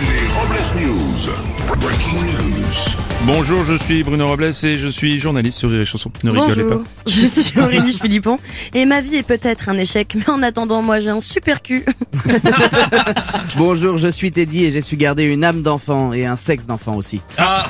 Les Robles News. Breaking news. Bonjour, je suis Bruno Robles et je suis journaliste sur les chansons. Ne rigolez Bonjour, je suis Aurélie Philippon et ma vie est peut-être un échec, mais en attendant, moi j'ai un super cul. Bonjour, je suis Teddy et j'ai su garder une âme d'enfant et un sexe d'enfant aussi. pas.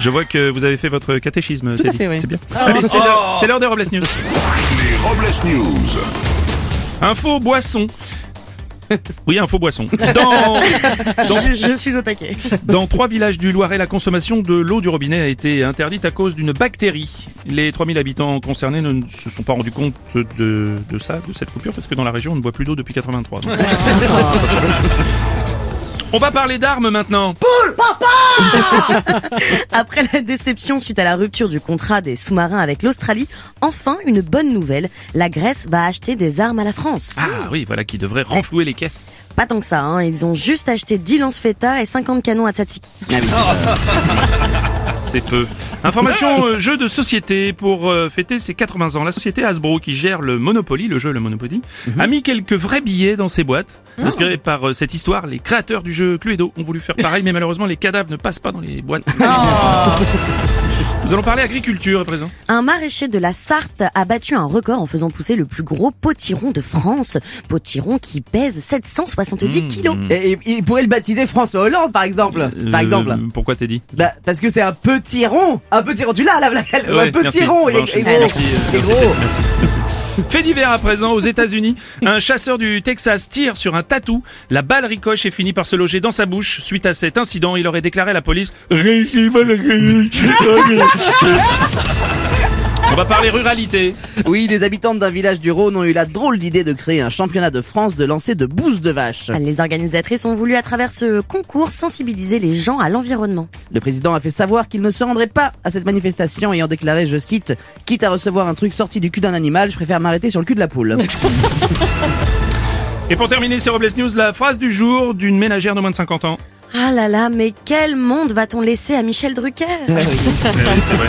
Je vois que vous avez fait votre catéchisme. Tout à fait, oui. C'est bien. Allez, c'est l'heure- c'est l'heure des Robles News. Les Robles News. Info boisson. Oui, info boisson. Dans, Je, je suis au taquet. dans trois villages du Loiret, la consommation de l'eau du robinet a été interdite à cause d'une bactérie. Les 3000 habitants concernés ne se sont pas rendus compte de, de ça, de cette coupure, parce que dans la région, on ne boit plus d'eau depuis 83. Donc- On va parler d'armes maintenant. Après la déception suite à la rupture du contrat des sous-marins avec l'Australie, enfin une bonne nouvelle, la Grèce va acheter des armes à la France. Ah oui, voilà qui devrait renflouer les caisses. Pas tant que ça, hein. ils ont juste acheté 10 lance-feta et 50 canons à Tsatsiki. C'est peu. Information euh, jeu de société pour euh, fêter ses 80 ans. La société Hasbro qui gère le Monopoly, le jeu le Monopoly, a mis quelques vrais billets dans ses boîtes. Inspiré par euh, cette histoire, les créateurs du jeu Cluedo ont voulu faire pareil, mais malheureusement les cadavres ne passent pas dans les boîtes. Nous allons parler agriculture à présent. Un maraîcher de la Sarthe a battu un record en faisant pousser le plus gros potiron de France. Potiron qui pèse 770 kilos. Et, et- il pourrait le baptiser François Hollande par exemple. Par Euh, exemple. Pourquoi t'es dit Bah, parce que c'est un petit rond. Un petit rond. Tu l'as là, là, là, Ouais, un petit merci. rond. On Il est, enchaîner. il est gros. Merci, euh, Il est merci, gros. merci, merci. Fait divers à présent aux États-Unis, un chasseur du Texas tire sur un tatou. La balle ricoche et finit par se loger dans sa bouche. Suite à cet incident, il aurait déclaré à la police. On va parler ruralité. Oui, les habitants d'un village du Rhône ont eu la drôle d'idée de créer un championnat de France de lancer de bouse de vache. Les organisatrices ont voulu à travers ce concours sensibiliser les gens à l'environnement. Le président a fait savoir qu'il ne se rendrait pas à cette manifestation ayant déclaré, je cite, quitte à recevoir un truc sorti du cul d'un animal, je préfère m'arrêter sur le cul de la poule. Et pour terminer ces Robles News, la phrase du jour d'une ménagère de moins de 50 ans. Ah là là, mais quel monde va-t-on laisser à Michel Drucker? Eh oui, c'est vrai.